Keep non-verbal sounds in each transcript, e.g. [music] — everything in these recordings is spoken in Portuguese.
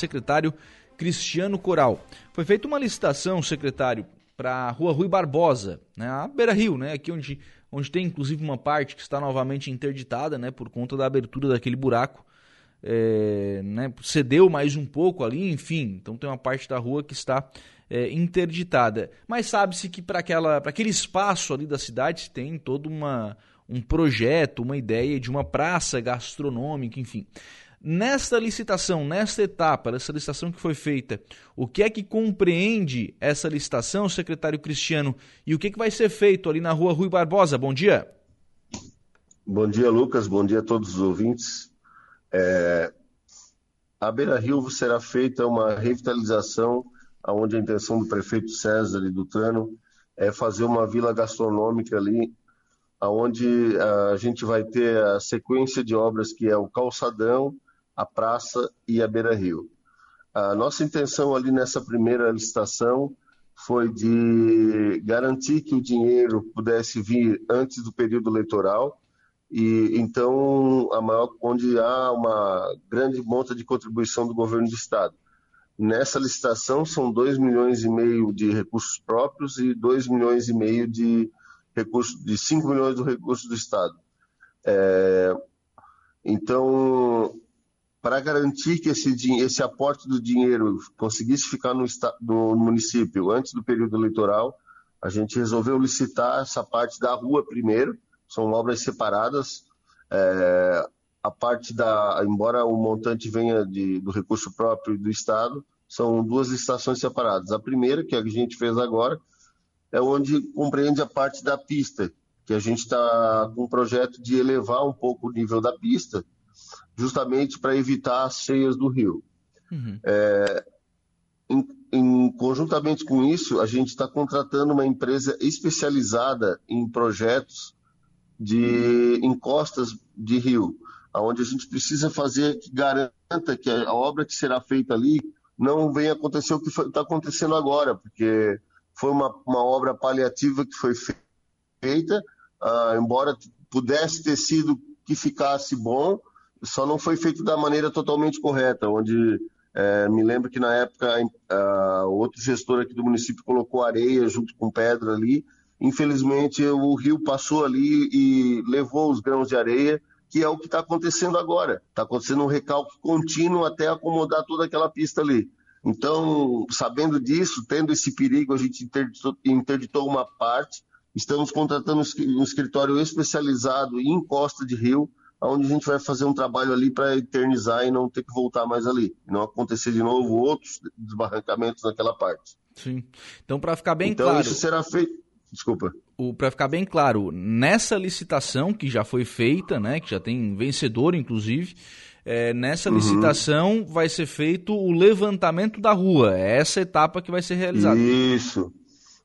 secretário Cristiano Coral. Foi feita uma licitação, secretário, para a Rua Rui Barbosa, né, a Beira Rio, né, aqui onde, onde tem inclusive uma parte que está novamente interditada, né, por conta da abertura daquele buraco. É, né, cedeu mais um pouco ali, enfim, então tem uma parte da rua que está é, interditada. Mas sabe-se que para aquele espaço ali da cidade tem todo uma, um projeto, uma ideia de uma praça gastronômica, enfim. Nesta licitação, nesta etapa, essa licitação que foi feita, o que é que compreende essa licitação, secretário Cristiano, e o que, é que vai ser feito ali na rua Rui Barbosa? Bom dia. Bom dia, Lucas. Bom dia a todos os ouvintes. É... A Beira Rio será feita uma revitalização, onde a intenção do prefeito César e do Trano é fazer uma vila gastronômica ali, onde a gente vai ter a sequência de obras que é o calçadão, a praça e a Beira Rio. A nossa intenção ali nessa primeira licitação foi de garantir que o dinheiro pudesse vir antes do período eleitoral e então maior, onde há uma grande monta de contribuição do governo do estado. Nessa licitação são 2 milhões e meio de recursos próprios e 2 milhões e meio de recursos de 5 milhões do recurso do estado. É, então para garantir que esse, esse aporte do dinheiro conseguisse ficar no, no, município antes do período eleitoral, a gente resolveu licitar essa parte da rua primeiro, são obras separadas. É, a parte da, embora o montante venha de, do recurso próprio do Estado, são duas licitações separadas. A primeira, que a gente fez agora, é onde compreende a parte da pista, que a gente está com um projeto de elevar um pouco o nível da pista, justamente para evitar as cheias do rio. Uhum. É, em, em, conjuntamente com isso, a gente está contratando uma empresa especializada em projetos de encostas de rio, onde a gente precisa fazer que garanta que a obra que será feita ali não venha acontecer o que está acontecendo agora, porque foi uma, uma, obra paliativa que foi feita, uh, embora pudesse ter sido que ficasse bom, só não foi feito da maneira totalmente correta, onde é, me lembro que na época a, outro gestor aqui do município colocou areia junto com pedra ali. Infelizmente o rio passou ali e levou os grãos de areia, que é o que está acontecendo agora. Está acontecendo um recalque contínuo até acomodar toda aquela pista ali. Então, sabendo disso, tendo esse perigo, a gente interditou, interditou uma parte. Estamos contratando um escritório especializado em costa de rio onde a gente vai fazer um trabalho ali para eternizar e não ter que voltar mais ali, e não acontecer de novo outros desbarrancamentos naquela parte. Sim. Então, para ficar bem então, claro. Então, isso será feito. Desculpa. Para ficar bem claro, nessa licitação que já foi feita, né, que já tem vencedor, inclusive, é, nessa uhum. licitação vai ser feito o levantamento da rua. É essa etapa que vai ser realizada. Isso.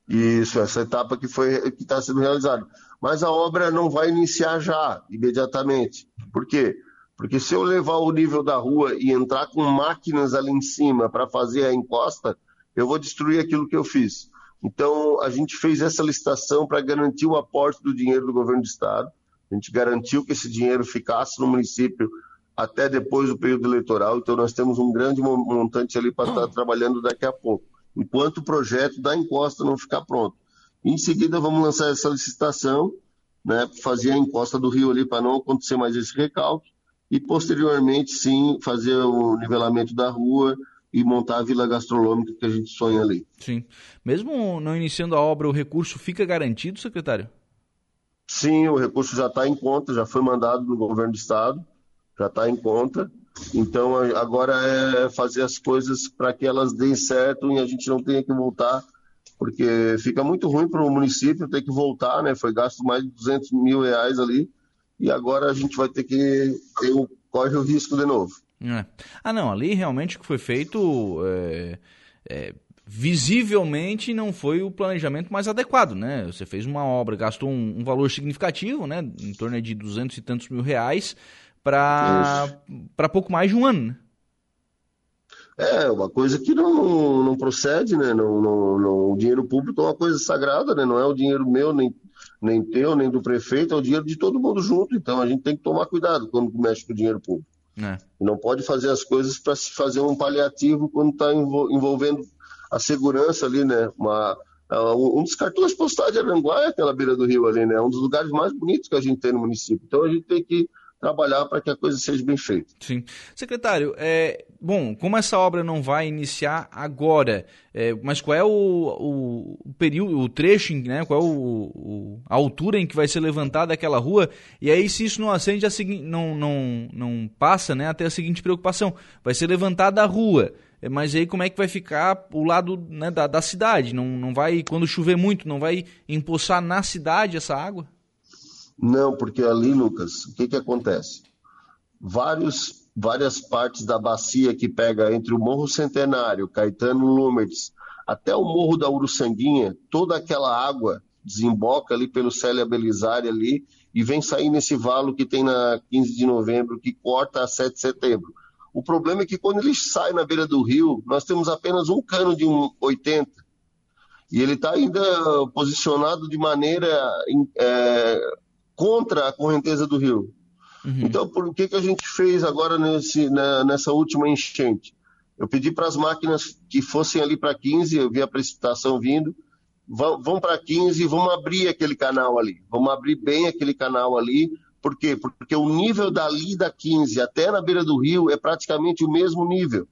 Isso, essa etapa que foi que está sendo realizada mas a obra não vai iniciar já, imediatamente. Por quê? Porque se eu levar o nível da rua e entrar com máquinas ali em cima para fazer a encosta, eu vou destruir aquilo que eu fiz. Então, a gente fez essa licitação para garantir o aporte do dinheiro do governo do Estado. A gente garantiu que esse dinheiro ficasse no município até depois do período eleitoral. Então, nós temos um grande montante ali para estar [clears throat] trabalhando daqui a pouco, enquanto o projeto da encosta não ficar pronto. Em seguida, vamos lançar essa licitação, né, fazer a encosta do rio ali para não acontecer mais esse recalque, e posteriormente, sim, fazer o nivelamento da rua e montar a vila gastronômica que a gente sonha ali. Sim. Mesmo não iniciando a obra, o recurso fica garantido, secretário? Sim, o recurso já está em conta, já foi mandado do governo do estado, já está em conta. Então agora é fazer as coisas para que elas deem certo e a gente não tenha que voltar porque fica muito ruim para o município ter que voltar, né? Foi gasto mais de 200 mil reais ali e agora a gente vai ter que ter o, corre o risco de novo. É. Ah, não, ali realmente o que foi feito é, é, visivelmente não foi o planejamento mais adequado, né? Você fez uma obra, gastou um, um valor significativo, né? Em torno de 200 e tantos mil reais para pouco mais de um ano, né? É, uma coisa que não, não procede, né? Não, não, não, o dinheiro público é uma coisa sagrada, né? Não é o dinheiro meu, nem, nem teu, nem do prefeito, é o dinheiro de todo mundo junto. Então a gente tem que tomar cuidado quando mexe com o dinheiro público. É. Não pode fazer as coisas para se fazer um paliativo quando está envolvendo a segurança ali, né? Uma, um dos cartões postais de Aranguá é aquela beira do rio ali, né? É um dos lugares mais bonitos que a gente tem no município. Então a gente tem que trabalhar para que a coisa seja bem feita. Sim. Secretário, é, bom, como essa obra não vai iniciar agora, é, mas qual é o, o, período, o trecho, né, qual é o, o, a altura em que vai ser levantada aquela rua? E aí, se isso não acende, a segui, não, não, não passa né, até a seguinte preocupação: vai ser levantada a rua. É, mas aí como é que vai ficar o lado né, da, da cidade? Não, não vai, quando chover muito, não vai empoçar na cidade essa água? Não, porque ali, Lucas, o que, que acontece? Vários, várias partes da bacia que pega entre o Morro Centenário, Caetano Lumertz, até o Morro da Uruçanguinha, toda aquela água desemboca ali pelo Célia Belisária ali e vem sair nesse valo que tem na 15 de novembro, que corta a 7 de setembro. O problema é que quando ele sai na beira do rio, nós temos apenas um cano de um 80. E ele está ainda posicionado de maneira é, contra a correnteza do rio. Uhum. Então, por que, que a gente fez agora nesse, na, nessa última enchente? Eu pedi para as máquinas que fossem ali para 15, eu vi a precipitação vindo, vão, vão para 15 e vamos abrir aquele canal ali. Vamos abrir bem aquele canal ali. Por quê? Porque o nível dali da 15 até na beira do rio é praticamente o mesmo nível.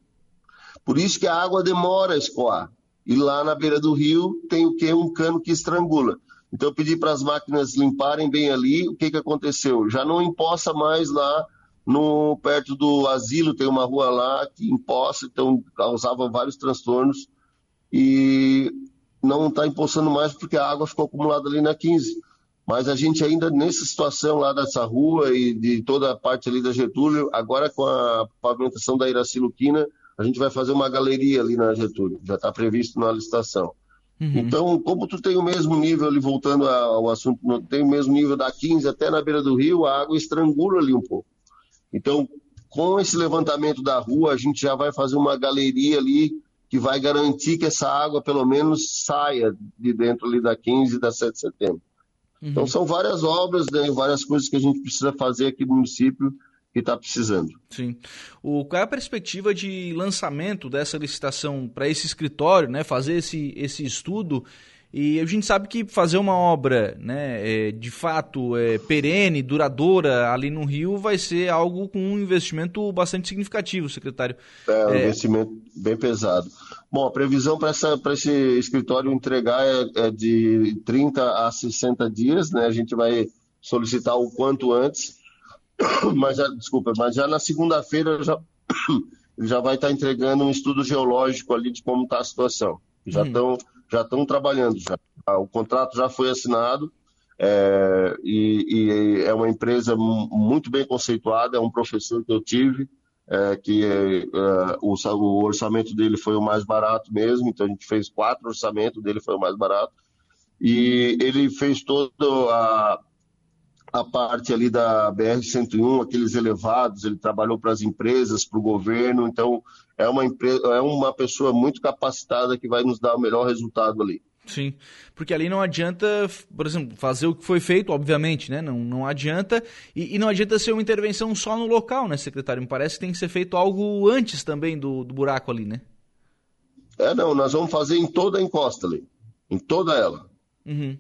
Por isso que a água demora a escoar. E lá na beira do rio tem o que? Um cano que estrangula. Então eu pedi para as máquinas limparem bem ali. O que, que aconteceu? Já não empoça mais lá no perto do asilo, tem uma rua lá que empoça, então causava vários transtornos e não está empoçando mais porque a água ficou acumulada ali na 15. Mas a gente ainda nessa situação lá dessa rua e de toda a parte ali da Getúlio, agora com a pavimentação da Iraci Luquina, a gente vai fazer uma galeria ali na Getúlio, já está previsto na licitação. Uhum. Então, como tu tem o mesmo nível ali, voltando ao assunto, tem o mesmo nível da 15 até na beira do rio, a água estrangula ali um pouco. Então, com esse levantamento da rua, a gente já vai fazer uma galeria ali que vai garantir que essa água, pelo menos, saia de dentro ali da 15 e da 7 de setembro. Uhum. Então, são várias obras, né, várias coisas que a gente precisa fazer aqui no município que está precisando. Sim. O, qual é a perspectiva de lançamento dessa licitação para esse escritório, né? Fazer esse, esse estudo. E a gente sabe que fazer uma obra, né, é, de fato é, perene, duradoura ali no Rio, vai ser algo com um investimento bastante significativo, secretário. É, um é... investimento bem pesado. Bom, a previsão para esse escritório entregar é, é de 30 a 60 dias, né? A gente vai solicitar o quanto antes [coughs] mas já, desculpa, mas já na segunda-feira já, [coughs] já vai estar entregando um estudo geológico ali de como está a situação. Já estão hum. já estão trabalhando, já. o contrato já foi assinado é, e, e, é uma empresa muito bem conceituada, é um professor que eu tive, é, que é, o, o, orçamento dele foi o mais barato mesmo, então a gente fez quatro orçamentos, dele foi o mais barato, e ele fez toda a, a parte ali da BR-101, aqueles elevados, ele trabalhou para as empresas, para o governo, então é uma, empresa, é uma pessoa muito capacitada que vai nos dar o melhor resultado ali. Sim, porque ali não adianta, por exemplo, fazer o que foi feito, obviamente, né? Não, não adianta, e, e não adianta ser uma intervenção só no local, né, secretário? Me parece que tem que ser feito algo antes também do, do buraco ali, né? É, não, nós vamos fazer em toda a encosta ali, em toda ela. Uhum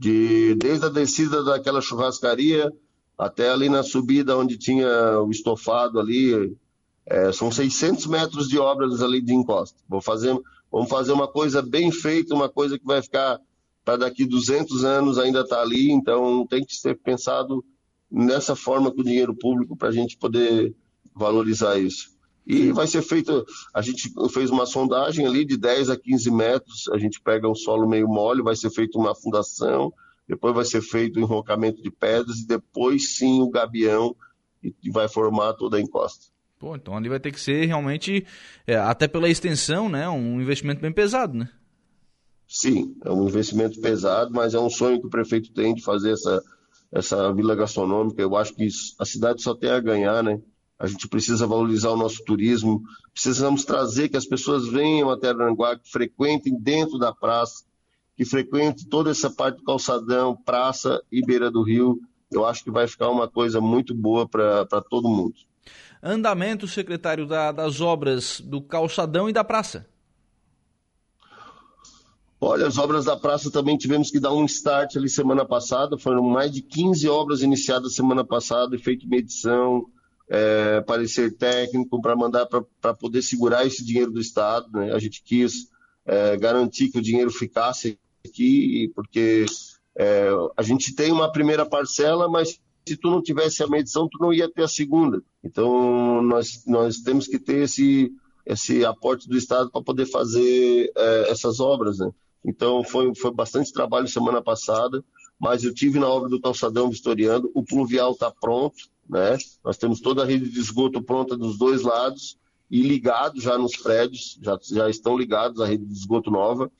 de desde a descida daquela churrascaria até ali na subida onde tinha o estofado ali, é, são 600 metros de obras ali de encosta. Vou fazer, vamos fazer uma coisa bem feita, uma coisa que vai ficar para daqui 200 anos ainda estar tá ali, então tem que ser pensado nessa forma com o dinheiro público para a gente poder valorizar isso. E vai ser feito, a gente fez uma sondagem ali de 10 a 15 metros, a gente pega um solo meio mole, vai ser feita uma fundação, depois vai ser feito o enrocamento de pedras e depois sim o gabião e vai formar toda a encosta. Pô, então ali vai ter que ser realmente, é, até pela extensão, né, um investimento bem pesado, né? Sim, é um investimento pesado, mas é um sonho que o prefeito tem de fazer essa, essa vila gastronômica. Eu acho que isso, a cidade só tem a ganhar, né? A gente precisa valorizar o nosso turismo, precisamos trazer que as pessoas venham até Aranguá, que frequentem dentro da praça, que frequentem toda essa parte do calçadão, praça e beira do rio. Eu acho que vai ficar uma coisa muito boa para todo mundo. Andamento, secretário, da, das obras do calçadão e da praça. Olha, as obras da praça também tivemos que dar um start ali semana passada. Foram mais de 15 obras iniciadas semana passada, feito medição, é, parecer técnico para mandar para poder segurar esse dinheiro do Estado. Né? A gente quis é, garantir que o dinheiro ficasse aqui, porque é, a gente tem uma primeira parcela, mas se tu não tivesse a medição, tu não ia ter a segunda. Então, nós, nós temos que ter esse, esse aporte do Estado para poder fazer é, essas obras, né? Então, foi, foi bastante trabalho semana passada, mas eu tive na obra do calçadão vistoriando, o pluvial está pronto, né? Nós temos toda a rede de esgoto pronta dos dois lados e ligado já nos prédios, já, já estão ligados à rede de esgoto nova.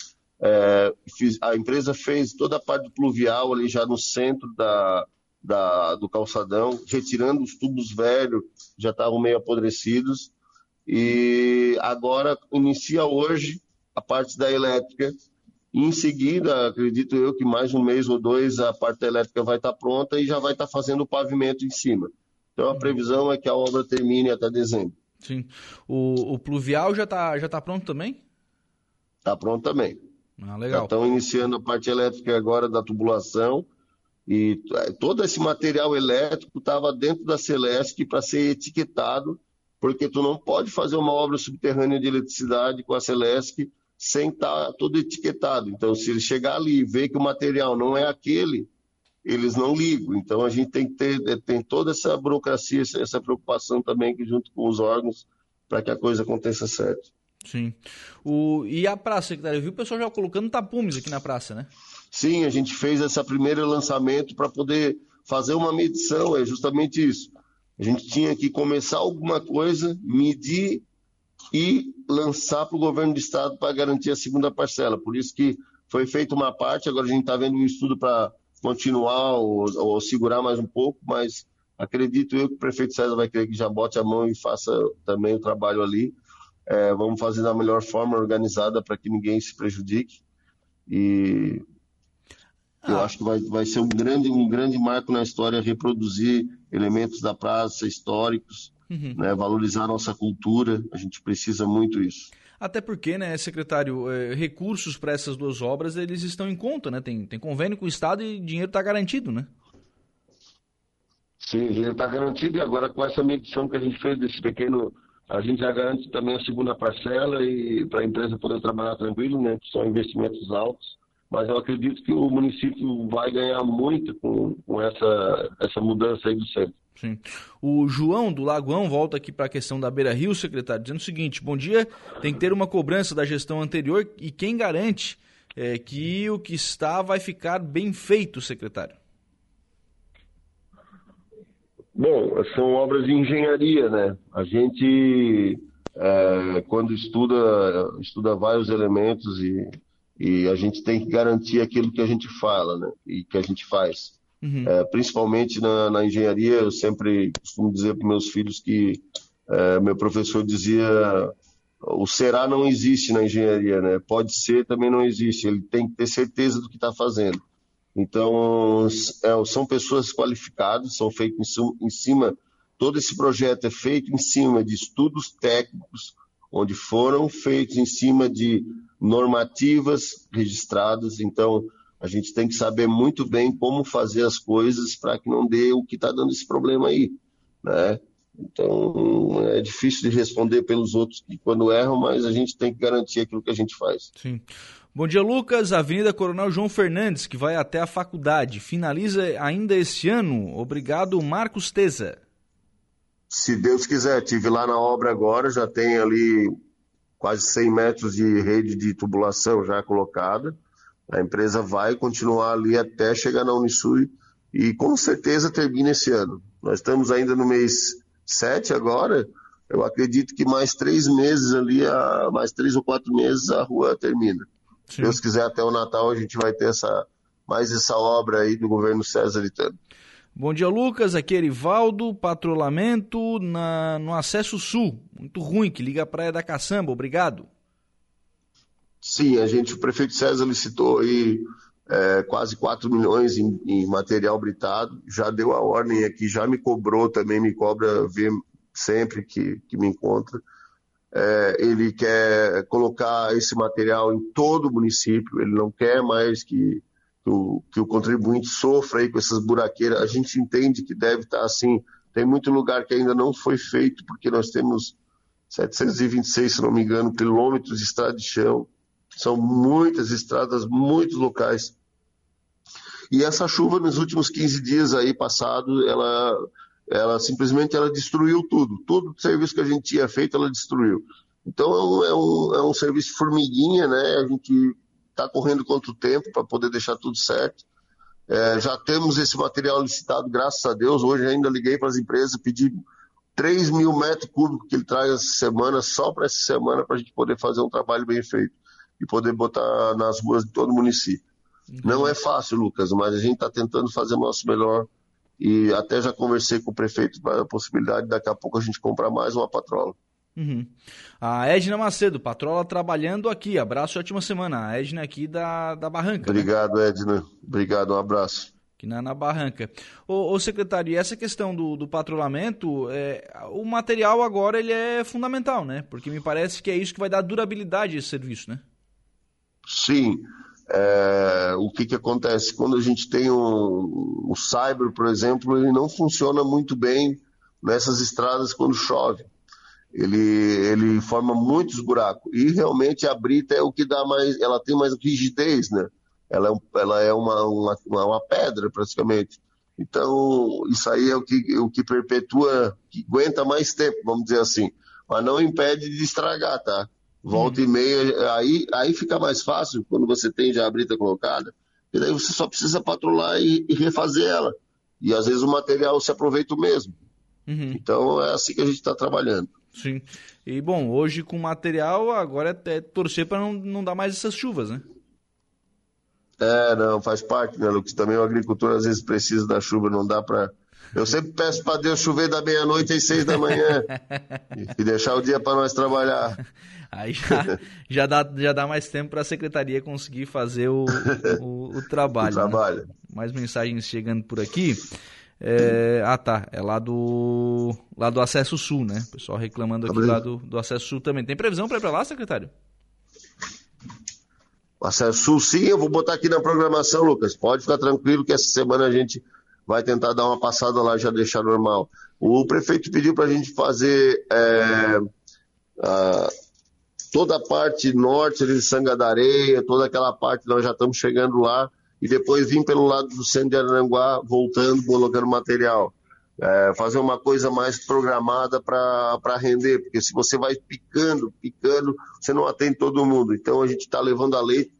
É, fiz, a empresa fez toda a parte pluvial ali já no centro da, da, do calçadão, retirando os tubos velhos, já estavam meio apodrecidos. E agora inicia hoje a parte da elétrica, e em seguida, acredito eu que mais um mês ou dois a parte elétrica vai estar pronta e já vai estar fazendo o pavimento em cima. Então a previsão é que a obra termine até dezembro. Sim. O, o pluvial já está já tá pronto também? Está pronto também. Ah, legal. Já estão iniciando a parte elétrica agora da tubulação e é, todo esse material elétrico estava dentro da Celesc para ser etiquetado, porque tu não pode fazer uma obra subterrânea de eletricidade com a Celesc sem estar tá todo etiquetado. Então, se ele chegar ali e ver que o material não é aquele, eles não ligam. Então, a gente tem que ter é, tem toda essa burocracia, essa preocupação também junto com os órgãos para que a coisa aconteça certo. Sim. O... E a praça, secretário? Eu vi o pessoal já colocando tapumes aqui na praça, né? Sim, a gente fez esse primeiro lançamento para poder fazer uma medição, é justamente isso. A gente tinha que começar alguma coisa, medir e lançar para o governo do estado para garantir a segunda parcela. Por isso que foi feita uma parte, agora a gente está vendo um estudo para continuar ou, ou, segurar mais um pouco, mas acredito eu que o prefeito César vai querer que já bote a mão e faça também o trabalho ali. É, vamos fazer da melhor forma organizada para que ninguém se prejudique. E ah. eu acho que vai, vai ser um grande, um grande marco na história reproduzir elementos da praça históricos uhum. né, valorizar a nossa cultura, a gente precisa muito isso. Até porque, né, secretário, é, recursos para essas duas obras eles estão em conta, né? Tem, tem convênio com o Estado e dinheiro está garantido, né? Sim, dinheiro está garantido e agora com essa medição que a gente fez desse pequeno, a gente já garante também a segunda parcela e para a empresa poder trabalhar tranquilo, né? Que são investimentos altos. Mas eu acredito que o município vai ganhar muito com, com essa, essa mudança aí do centro. Sim. O João do Lagoão volta aqui para a questão da Beira Rio, secretário, dizendo o seguinte: bom dia, tem que ter uma cobrança da gestão anterior e quem garante é, que o que está vai ficar bem feito, secretário? Bom, são obras de engenharia, né? A gente, é, quando estuda, estuda vários elementos e, e a gente tem que garantir aquilo que a gente fala, né? E que a gente faz. Uhum. É, principalmente na, na, engenharia, eu sempre costumo dizer para meus filhos que é, meu professor dizia o será não existe na engenharia, né? Pode ser também não existe. Ele tem que ter certeza do que está fazendo. Então é, são pessoas qualificadas, são feitos em, cima. Todo esse projeto é feito em cima de estudos técnicos, onde foram feitos em cima de normativas registradas. Então a gente tem que saber muito bem como fazer as coisas para que não dê o que está dando esse problema aí, né? Então, é difícil de responder pelos outros que quando erram, mas a gente tem que garantir aquilo que a gente faz. Sim. Bom dia, Lucas. Avenida Coronel João Fernandes, que vai até a faculdade. Finaliza ainda este ano. Obrigado, Marcos Teza. Se Deus quiser, tive lá na obra agora, já tem ali quase 100 metros de rede de tubulação já colocada. A empresa vai continuar ali até chegar na Unisui e com certeza termina esse ano. Nós estamos ainda no mês 7 agora. Eu acredito que mais três meses ali, mais três ou quatro meses, a rua termina. Se Deus quiser, até o Natal a gente vai ter essa, mais essa obra aí do governo César Itano. Bom dia, Lucas. Aqui é Erivaldo, patrulhamento na, no acesso sul. Muito ruim, que liga a Praia da Caçamba. Obrigado. Sim, a gente, o prefeito César licitou aí é, quase 4 milhões em, em, material britado, já deu a ordem aqui, já me cobrou também, me cobra ver sempre que, que me encontra. É, ele quer colocar esse material em todo o município, ele não quer mais que, que, o, que o contribuinte sofra aí com essas buraqueiras. A gente entende que deve estar assim. Tem muito lugar que ainda não foi feito, porque nós temos 726, se não me engano, quilômetros de estrada de chão. São muitas estradas, muitos locais. E essa chuva nos últimos 15 dias aí passados, ela ela simplesmente ela destruiu tudo. Todo o serviço que a gente tinha feito, ela destruiu. Então é um, é um, é um serviço formiguinha, né? A gente está correndo contra o tempo para poder deixar tudo certo. É, já temos esse material licitado, graças a Deus. Hoje ainda liguei para as empresas, pedi 3 mil metros cúbicos que ele traz essa semana, só para essa semana, para a gente poder fazer um trabalho bem feito e poder botar nas ruas de todo o município. Uhum. Não é fácil, Lucas, mas a gente está tentando fazer o nosso melhor e até já conversei com o prefeito para a possibilidade daqui a pouco a gente comprar mais uma patrola. Uhum. A Edna Macedo, patrola trabalhando aqui. Abraço e ótima semana. A Edna aqui da, da Barranca. Né? Obrigado, né? Edna. Obrigado, um abraço. Aqui na, na Barranca. Ô, ô, secretário, e essa questão do, do patrulhamento, é, o material agora ele é fundamental, né? Porque me parece que é isso que vai dar durabilidade a esse serviço, né? Sim. É, o que, que acontece? Quando a gente tem um, o Cyber, por exemplo, ele não funciona muito bem nessas estradas quando chove. Ele, ele forma muitos buracos. E realmente a brita é o que dá mais. Ela tem mais rigidez, né? Ela é, um, ela é uma, uma, uma, pedra, praticamente. Então, isso aí é o que, o que perpetua, que aguenta mais tempo, vamos dizer assim. Mas não impede de estragar, tá? Volta hum. e meia, aí, aí fica mais fácil quando você tem já a brita colocada, e daí você só precisa patrulhar e, e refazer ela. E às vezes o material se aproveita o mesmo. Uhum. Então é assim que a gente está trabalhando. Sim. E bom, hoje com material, agora é, é torcer para não, não dar mais essas chuvas, né? É, não, faz parte, né, Lucas? Também o agricultor às vezes precisa da chuva, não dá para eu sempre peço para Deus chover da meia-noite às seis da manhã [laughs] e deixar o dia para nós trabalhar. Aí já, já, dá, já dá mais tempo para a secretaria conseguir fazer o, o, o [laughs] trabalho. O trabalho. Né? Mais mensagens chegando por aqui. É, ah, tá. É lá do, lá do Acesso Sul, né? O pessoal reclamando aqui lá do, do Acesso Sul também. Tem previsão para ir para lá, secretário? O Acesso Sul, sim. Eu vou botar aqui na programação, Lucas. Pode ficar tranquilo que essa semana a gente vai tentar dar uma passada lá já deixar normal. O prefeito pediu para a gente fazer é, a, toda a parte norte de Sanga da Areia, toda aquela parte, nós já estamos chegando lá, e depois vir pelo lado do centro de Aranguá, voltando, colocando material. É, fazer uma coisa mais programada para render, porque se você vai picando, picando, você não atende todo mundo. Então a gente está levando a leite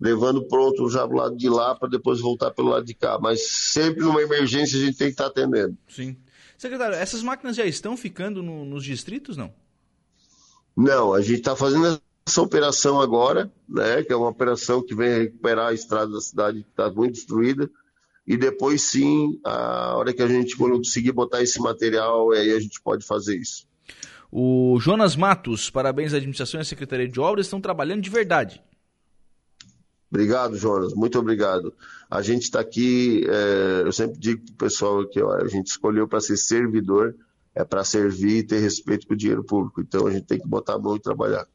levando pronto já do lado de lá para depois voltar pelo lado de cá. Mas sempre numa emergência a gente tem que estar tá atendendo. Sim. Secretário, essas máquinas já estão ficando no, nos distritos, não? Não, a gente está fazendo essa operação agora, né, que é uma operação que vem recuperar a estrada da cidade que está muito destruída. E depois sim, a hora que a gente conseguir botar esse material, aí a gente pode fazer isso. O Jonas Matos, parabéns à administração e à Secretaria de Obras, estão trabalhando de verdade. Obrigado, Jonas. Muito obrigado. A gente está aqui, é, eu sempre digo para o pessoal que ó, a gente escolheu para ser servidor, é para servir e ter respeito com o dinheiro público. Então a gente tem que botar a mão e trabalhar.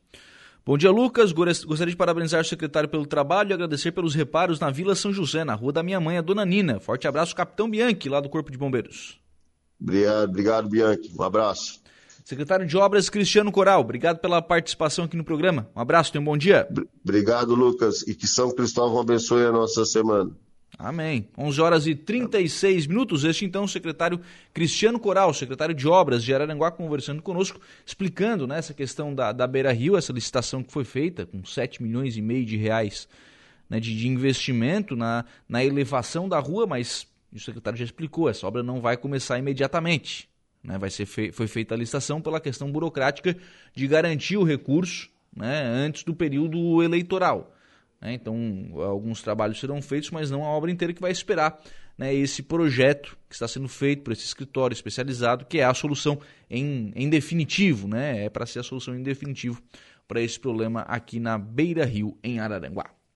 Bom dia, Lucas. Gostaria de parabenizar o secretário pelo trabalho e agradecer pelos reparos na Vila São José, na rua da minha mãe, a Dona Nina. Forte abraço, Capitão Bianchi, lá do Corpo de Bombeiros. Obrigado, obrigado Bianchi. Um abraço. Secretário de Obras Cristiano Coral, obrigado pela participação aqui no programa. Um abraço, tenha um bom dia. Obrigado, Lucas, e que São Cristóvão abençoe a nossa semana. Amém. 11 horas e 36 minutos. Este então o secretário Cristiano Coral, secretário de Obras de Araranguá, conversando conosco, explicando né, essa questão da, da Beira Rio, essa licitação que foi feita com 7 milhões e meio de reais né, de, de investimento na, na elevação da rua, mas o secretário já explicou, essa obra não vai começar imediatamente. Né? Vai ser foi feita a licitação pela questão burocrática de garantir o recurso né, antes do período eleitoral. Né? Então, alguns trabalhos serão feitos, mas não a obra inteira que vai esperar né, esse projeto que está sendo feito por esse escritório especializado, que é a solução em, em definitivo, né? é para ser a solução em definitivo para esse problema aqui na Beira Rio, em Araranguá.